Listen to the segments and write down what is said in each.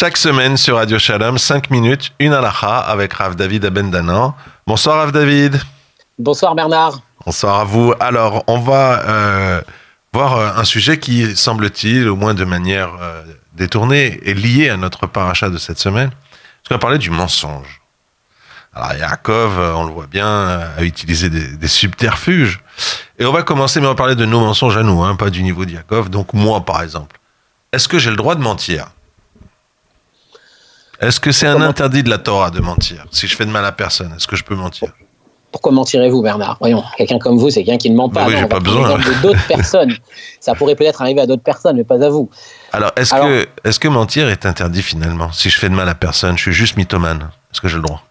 Chaque semaine sur Radio Shalom, 5 minutes, une alaha avec Rav David Abendanan. Bonsoir Rav David. Bonsoir Bernard. Bonsoir à vous. Alors, on va euh, voir euh, un sujet qui, semble-t-il, au moins de manière euh, détournée, est lié à notre paracha de cette semaine. Parce qu'on va parler du mensonge. Alors, Yaakov, on le voit bien, a utilisé des, subterfuges. Et on va commencer, mais on va parler de nos mensonges à nous, hein, pas du niveau de Yaakov. Donc, moi, par exemple, est-ce que j'ai le droit de mentir? Est-ce que c'est un interdit de la Torah de mentir Si je fais de mal à personne, est-ce que je peux mentir? Pourquoi mentirez-vous, Bernard? Voyons, quelqu'un comme vous, c'est quelqu'un qui ne ment pas. oui, j'ai pas besoin. de d'autres personnes. Ça pourrait peut-être arriver à d'autres personnes, mais pas à vous. Alors, est-ce que, est que mentir est interdit finalement? Si je fais de mal à personne, je suis juste mythomane. Est-ce que j'ai le droit?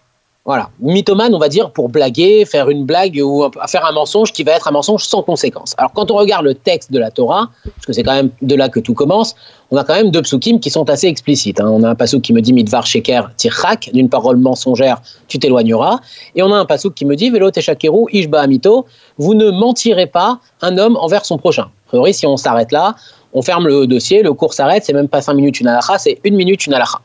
Voilà, mythomane, on va dire, pour blaguer, faire une blague ou faire un mensonge qui va être un mensonge sans conséquence. Alors, quand on regarde le texte de la Torah, parce que c'est quand même de là que tout commence, on a quand même deux psukim qui sont assez explicites. Hein. On a un pasuk qui me dit Midvar Sheker Tirchak, d'une parole mensongère, tu t'éloigneras. Et on a un pasuk qui me dit Velo Teshakeru Ishba Amito, vous ne mentirez pas un homme envers son prochain. A priori, si on s'arrête là, on ferme le dossier, le cours s'arrête, c'est même pas cinq minutes une halakha, c'est une minute une halakha.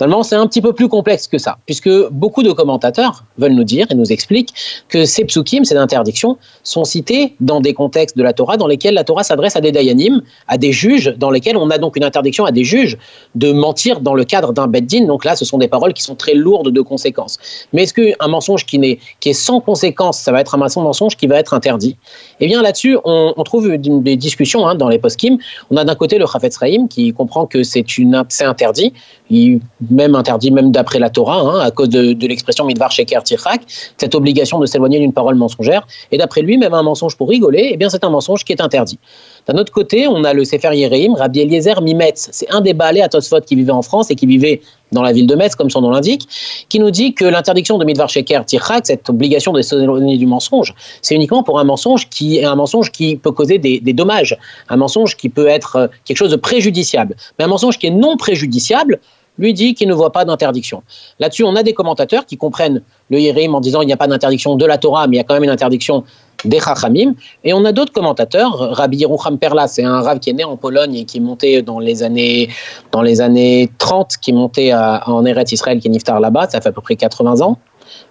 Seulement, c'est un petit peu plus complexe que ça, puisque beaucoup de commentateurs veulent nous dire et nous expliquent que ces psukim, ces interdictions, sont cités dans des contextes de la Torah dans lesquels la Torah s'adresse à des dayanim, à des juges, dans lesquels on a donc une interdiction à des juges de mentir dans le cadre d'un beddin. Donc là, ce sont des paroles qui sont très lourdes de conséquences. Mais est-ce qu'un mensonge qui, est, qui est sans conséquence, ça va être un mensonge qui va être interdit? Eh bien, là-dessus, on, trouve des discussions hein, dans les poskim. On a d'un côté le Chafetz Rahim qui comprend que c'est interdit. Même interdit, même d'après la Torah, hein, à cause de, l'expression midvar sheker cette obligation de s'éloigner d'une parole mensongère. Et d'après lui, même un mensonge pour rigoler, eh bien c'est un mensonge qui est interdit. D'un autre côté, on a le Sefer Yereim, Rabbi Eliezer Mimetz. C'est un des balais à Tosfot qui vivait en France et qui vivait dans la ville de Metz, comme son nom l'indique, qui nous dit que l'interdiction de midvar sheker cette obligation de s'éloigner du mensonge, c'est uniquement pour un mensonge qui est un mensonge qui peut causer des, des dommages, un mensonge qui peut être euh, quelque chose de préjudiciable. Mais un mensonge qui est non préjudiciable, lui dit qu'il ne voit pas d'interdiction. Là-dessus, on a des commentateurs qui comprennent le Yérim en disant qu'il n'y a pas d'interdiction de la Torah, mais il y a quand même une interdiction des Chachamim. Et on a d'autres commentateurs. Rabbi Yerucham Perla, c'est un rave qui est né en Pologne et qui est monté dans les années, dans les années 30, qui est monté en Eretz Israël, qui est Niftar là-bas, ça fait à peu près 80 ans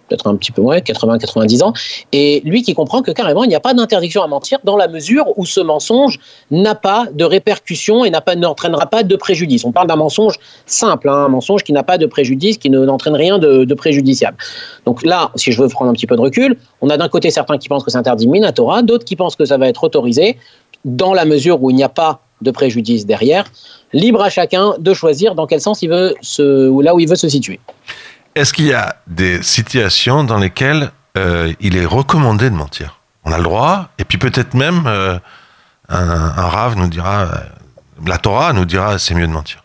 peut-être un petit peu moins, 80-90 ans, et lui qui comprend que carrément il n'y a pas d'interdiction à mentir dans la mesure où ce mensonge n'a pas de répercussion et n'entraînera pas de préjudice. On parle d'un mensonge simple, hein, un mensonge qui n'a pas de préjudice, qui n'entraîne rien de, préjudiciable. Donc là, si je veux prendre un petit peu de recul, on a d'un côté certains qui pensent que c'est interdit Minatora, d'autres qui pensent que ça va être autorisé dans la mesure où il n'y a pas de préjudice derrière. Libre à chacun de choisir dans quel sens il veut se, là où il veut se situer. Est-ce qu'il y a des situations dans lesquelles euh, il est recommandé de mentir? On a le droit, et puis peut-être même euh, un, un, rave nous dira, euh, la Torah nous dira c'est mieux de mentir.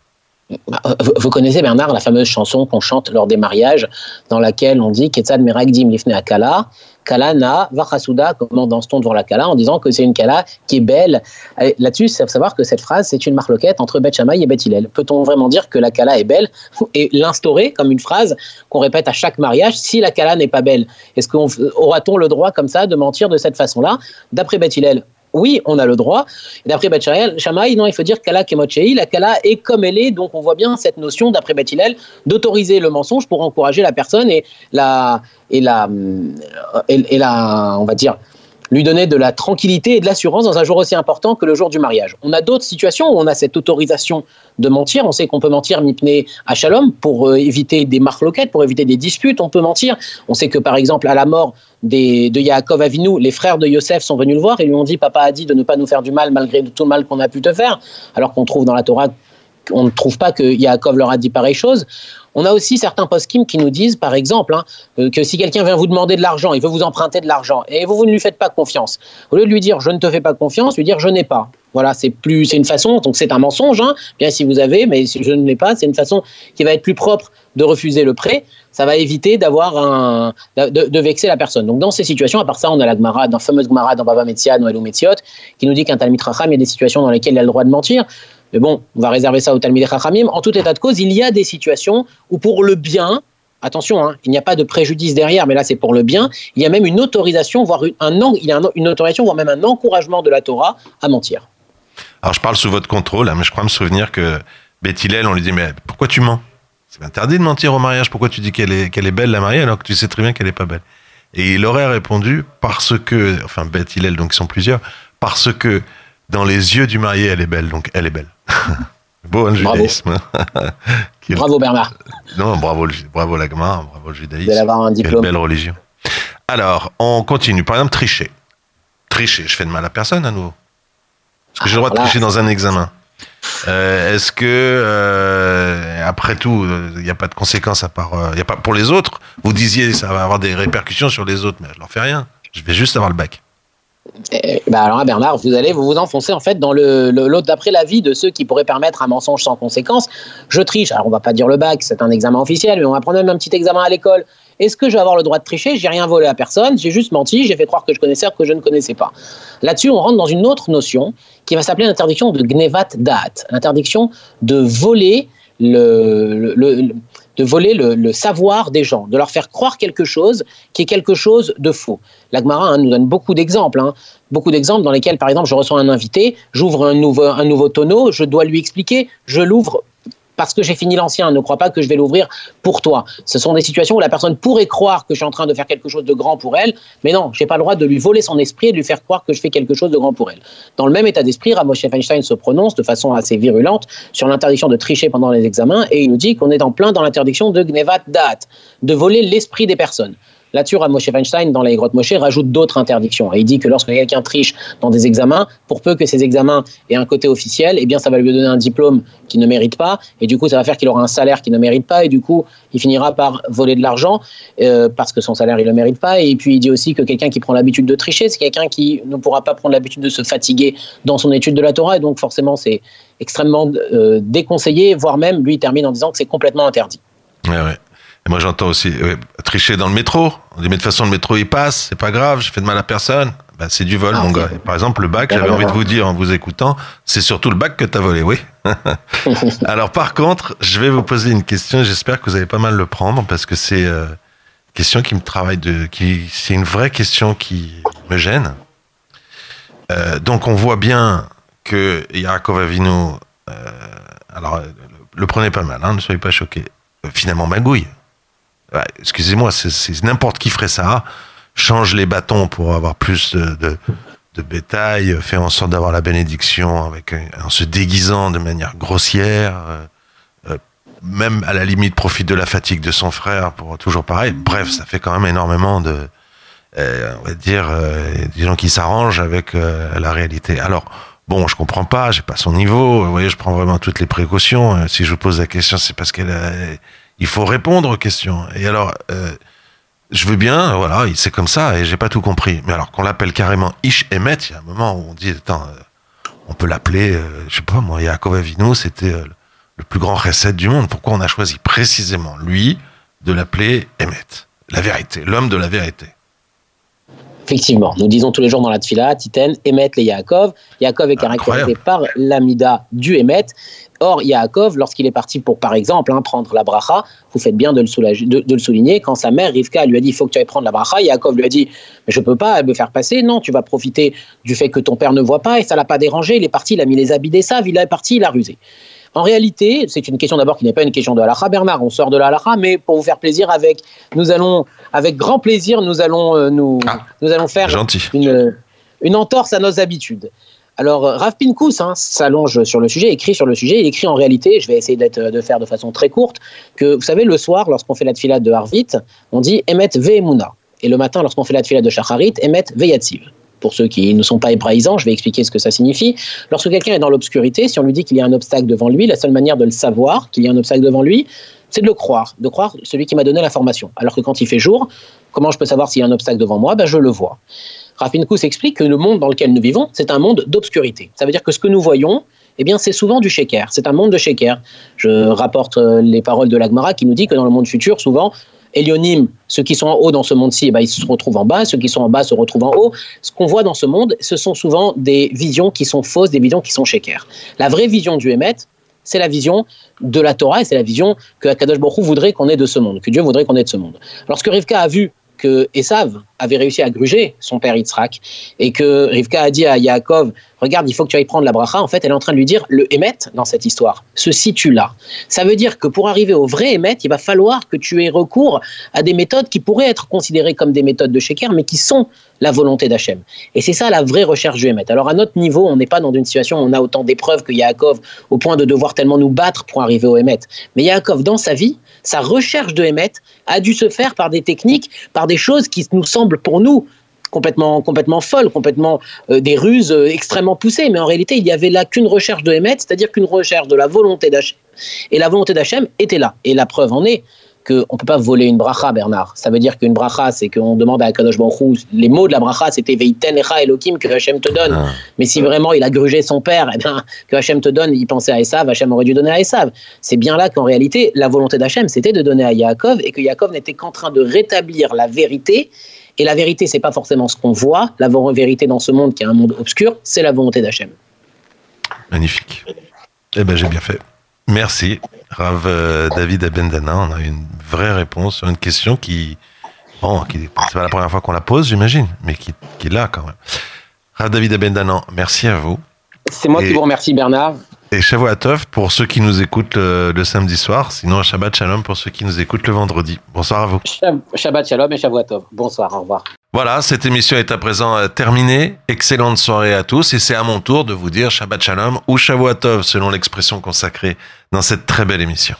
Bah, vous connaissez Bernard la fameuse chanson qu'on chante lors des mariages, dans laquelle on dit Kala na Vachasuda, comment danse-t-on devant la Kala, en disant que c'est une Kala qui est belle. Là-dessus, il faut savoir que cette phrase, c'est une marloquette entre Beth Shammai et Beth Hillel. Peut-on vraiment dire que la Kala est belle et l'instaurer comme une phrase qu'on répète à chaque mariage si la Kala n'est pas belle? Est-ce qu'on aura-t-on le droit comme ça de mentir de cette façon-là? D'après Beth Hillel, oui, on a le droit. D'après Bachariel, Shamaï, non, il faut dire Kala Kemotchei, la Kala est comme elle est, donc on voit bien cette notion, d'après Bethilel, d'autoriser le mensonge pour encourager la personne et la, et la, et la, on va dire, lui donner de la tranquillité et de l'assurance dans un jour aussi important que le jour du mariage. On a d'autres situations où on a cette autorisation de mentir. On sait qu'on peut mentir mipné à shalom pour euh, éviter des marloquettes, pour éviter des disputes. On peut mentir. On sait que par exemple à la mort des, de Yaakov Avinu, les frères de Yosef sont venus le voir et lui ont dit Papa a dit de ne pas nous faire du mal malgré tout le mal qu'on a pu te faire. Alors qu'on trouve dans la Torah on ne trouve pas que Yaakov leur a dit pareille chose. On a aussi certains post-kim qui nous disent, par exemple, hein, euh, que si quelqu'un vient vous demander de l'argent, il veut vous emprunter de l'argent, et vous, ne lui faites pas confiance. Au lieu de lui dire je ne te fais pas confiance, lui dire je n'ai pas. Voilà, c'est plus, c'est une façon, donc c'est un mensonge, hein, bien si vous avez, mais si je ne l'ai pas, c'est une façon qui va être plus propre de refuser le prêt. Ça va éviter d'avoir un, de, vexer la personne. Donc dans ces situations, à part ça, on a la Gemara, dans fameuse Gemara dans Baba Metzia, Noël ou Metziot, qui nous dit qu'un Talmid Racham, il y a des situations dans lesquelles il a le droit de mentir. Mais bon, on va réserver ça au Talmud Chachamim. En tout état de cause, il y a des situations où pour le bien, attention, hein, il n'y a pas de préjudice derrière, mais là c'est pour le bien, il y a même une autorisation, voire un, il y a une autorisation, voire même un encouragement de la Torah à mentir. Alors je parle sous votre contrôle, hein, mais je crois me souvenir que Beth Hillel, on lui dit mais pourquoi tu mens? C'est interdit de mentir au mariage. Pourquoi tu dis qu'elle est, belle la mariée alors que tu sais très bien qu'elle est pas belle? Et il aurait répondu parce que, enfin Beth Hillel, donc ils sont plusieurs, parce que dans les yeux du marié, elle est belle, donc elle est belle. Beau un judaïsme. bravo Bernard. Non, bravo, bravo l'agma, bravo le judaïsme. D'avoir un diplôme. Quelle belle religion. Alors, on continue. Par exemple, tricher. Tricher, je fais de mal à personne à nouveau. Est-ce que j'ai le droit de tricher dans un examen euh, Est-ce que, euh, après tout, il n'y a pas de conséquences à part. Il a pas, pour les autres, vous disiez ça va avoir des répercussions sur les autres, mais je leur fais rien. Je vais juste avoir le bac. Eh, bah alors Bernard, vous allez vous vous enfoncer en fait dans le, l'autre d'après l'avis de ceux qui pourraient permettre un mensonge sans conséquence. Je triche. Alors on va pas dire le bac, c'est un examen officiel, mais on va prendre même un petit examen à l'école. Est-ce que je vais avoir le droit de tricher? J'ai rien volé à personne, j'ai juste menti, j'ai fait croire que je connaissais alors que je ne connaissais pas. Là-dessus, on rentre dans une autre notion qui va s'appeler l'interdiction de gnevat da'at, l'interdiction de voler le, de voler le, savoir des gens, de leur faire croire quelque chose qui est quelque chose de faux. L'Agmara hein, nous donne beaucoup d'exemples, hein. beaucoup d'exemples dans lesquels, par exemple, je reçois un invité, j'ouvre un nouveau, un nouveau tonneau, je dois lui expliquer, je l'ouvre parce que j'ai fini l'ancien, ne crois pas que je vais l'ouvrir pour toi. Ce sont des situations où la personne pourrait croire que je suis en train de faire quelque chose de grand pour elle, mais non, je n'ai pas le droit de lui voler son esprit et de lui faire croire que je fais quelque chose de grand pour elle. Dans le même état d'esprit, Ramosh Feinstein se prononce de façon assez virulente sur l'interdiction de tricher pendant les examens et il nous dit qu'on est en plein dans l'interdiction de Gnevat Dat, de voler l'esprit des personnes. Là-dessus, Moshe Weinstein, dans les grottes Moshe, rajoute d'autres interdictions. Et il dit que lorsque quelqu'un triche dans des examens, pour peu que ces examens aient un côté officiel, eh bien, ça va lui donner un diplôme qu'il ne mérite pas. Et du coup, ça va faire qu'il aura un salaire qu'il ne mérite pas. Et du coup, il finira par voler de l'argent euh, parce que son salaire, il ne le mérite pas. Et puis, il dit aussi que quelqu'un qui prend l'habitude de tricher, c'est quelqu'un qui ne pourra pas prendre l'habitude de se fatiguer dans son étude de la Torah. Et donc, forcément, c'est extrêmement euh, déconseillé, voire même, lui, il termine en disant que c'est complètement interdit. Ouais, ouais. Et moi, j'entends aussi tricher dans le métro. On dit, mais de toute façon, le métro, il passe, c'est pas grave, je fais de mal à personne. Ben, c'est du vol, ah, mon gars. par exemple, le bac, j'avais envie de vous dire en vous écoutant, c'est surtout le bac que tu as volé, oui. Alors, par contre, je vais vous poser une question, j'espère que vous allez pas mal le prendre, parce que c'est euh, une question qui me travaille de, qui, c'est une vraie question qui me gêne. Euh, donc, on voit bien que Yaakov Avinu, euh, alors, le prenez pas mal, hein, ne soyez pas choqués, finalement magouille excusez-moi, c'est n'importe qui ferait ça. Change les bâtons pour avoir plus de, bétail, fait en sorte d'avoir la bénédiction avec en se déguisant de manière grossière, euh, euh, même à la limite profite de la fatigue de son frère pour toujours pareil. Bref, ça fait quand même énormément de, euh, on va dire, des gens qui s'arrangent avec la réalité. Alors. Bon, je comprends pas, j'ai pas son niveau. Vous voyez, je prends vraiment toutes les précautions. Si je vous pose la question, c'est parce qu'elle il faut répondre aux questions. Et alors, euh, je veux bien, voilà, c'est comme ça, et j'ai pas tout compris. Mais alors qu'on l'appelle carrément Ish Emet, il y a un moment où on dit, attends, euh, on peut l'appeler, euh, je sais pas moi, Yaakov Avinu, c'était le plus grand recette du monde. Pourquoi on a choisi précisément lui de l'appeler Emet, la vérité, l'homme de la vérité? Effectivement, nous disons tous les jours dans la Tfila, Titen, Emet les Yaakov. Yaakov est caractérisé par l'amida du Emet. Or, Yaakov, lorsqu'il est parti pour, par exemple, hein, prendre la bracha, vous faites bien de le, souligner, quand sa mère, Rivka, lui a dit, il faut que tu ailles prendre la bracha, Yaakov lui a dit, je ne peux pas me faire passer, non, tu vas profiter du fait que ton père ne voit pas, et ça l'a pas dérangé, il est parti, il a mis les habits des saves, il est parti, il a rusé. En réalité, c'est une question d'abord qui n'est pas une question de halakha, Bernard, on sort de la halakha, mais pour vous faire plaisir, avec, nous allons, avec grand plaisir, nous allons, euh, nous, ah, nous allons faire une, une entorse à nos habitudes. Alors, euh, Rav Pinkus hein, s'allonge sur le sujet, écrit sur le sujet. Il écrit en réalité, je vais essayer euh, de faire de façon très courte, que vous savez, le soir, lorsqu'on fait la tfila de Harvit, on dit Emet Ve'emuna. Et le matin, lorsqu'on fait la tfila de Shacharit, Emet Ve'yatziv. Pour ceux qui ne sont pas hébraïsants, je vais expliquer ce que ça signifie. Lorsque quelqu'un est dans l'obscurité, si on lui dit qu'il y a un obstacle devant lui, la seule manière de le savoir qu'il y a un obstacle devant lui, c'est de le croire, de croire celui qui m'a donné l'information. Alors que quand il fait jour, comment je peux savoir s'il y a un obstacle devant moi? Ben, Je le vois. Rafinkus explique que le monde dans lequel nous vivons, c'est un monde d'obscurité. Ça veut dire que ce que nous voyons, eh bien, c'est souvent du shaker. C'est un monde de shaker. Je rapporte euh, les paroles de l'Agmara qui nous dit que dans le monde futur, souvent, Elionim, ceux qui sont en haut dans ce monde-ci, eh ben, ils se retrouvent en bas, ceux qui sont en bas se retrouvent en haut. Ce qu'on voit dans ce monde, ce sont souvent des visions qui sont fausses, des visions qui sont shaker. La vraie vision du Hémet, c'est la vision de la Torah et c'est la vision que Akadosh Baruch voudrait qu'on ait de ce monde, que Dieu voudrait qu'on ait de ce monde. Lorsque Rivka a vu que Esav, avait réussi à gruger son père Yitzhak et que Rivka a dit à Yaakov regarde, il faut que tu ailles prendre la bracha. En fait, elle est en train de lui dire le Emet dans cette histoire se situe là. Ça veut dire que pour arriver au vrai Emet, il va falloir que tu aies recours à des méthodes qui pourraient être considérées comme des méthodes de Sheker, mais qui sont la volonté d'Hachem. Et c'est ça la vraie recherche du Emet. Alors à notre niveau, on n'est pas dans une situation où on a autant d'épreuves que Yaakov au point de devoir tellement nous battre pour arriver au Emet. Mais Yaakov, dans sa vie, sa recherche de Emet a dû se faire par des techniques, par des choses qui nous semblent pour nous complètement, complètement folles, complètement euh, des ruses euh, extrêmement poussées. Mais en réalité, il n'y avait là qu'une recherche de Emet, c'est-à-dire qu'une recherche de la volonté d'Hachem. Et la volonté d'Hachem était là. Et la preuve en est qu'on ne peut pas voler une bracha, Bernard. Ça veut dire qu'une bracha, c'est qu'on demande à Kadosh Baruch les mots de la bracha, c'était Veiten Echa Elohim que Hachem te donne. Ah. Mais si vraiment il a grugé son père, eh bien, que Hachem te donne, il pensait à Esav, Hachem aurait dû donner à Esav. C'est bien là qu'en réalité, la volonté d'Hachem, c'était de donner à Yaakov et que Yaakov n'était qu'en train de rétablir la vérité. Et la vérité, c'est pas forcément ce qu'on voit. La vérité dans ce monde qui est un monde obscur, c'est la volonté d'Hachem. Magnifique. Eh ben, j'ai bien fait. Merci, Rav euh, David Abendana. On a une vraie réponse sur une question qui, bon, qui c'est pas la première fois qu'on la pose, j'imagine, mais qui, qui est là quand même. Rav David Abendana, merci à vous. C'est moi qui vous remercie, Bernard. Et Shavuatov pour ceux qui nous écoutent le, samedi soir, sinon Shabbat Shalom pour ceux qui nous écoutent le vendredi. Bonsoir à vous. Shabbat Shalom et Shavuatov. Bonsoir, au revoir. Voilà, cette émission est à présent euh, terminée. Excellente soirée à tous et c'est à mon tour de vous dire Shabbat Shalom ou Shavuatov selon l'expression consacrée dans cette très belle émission.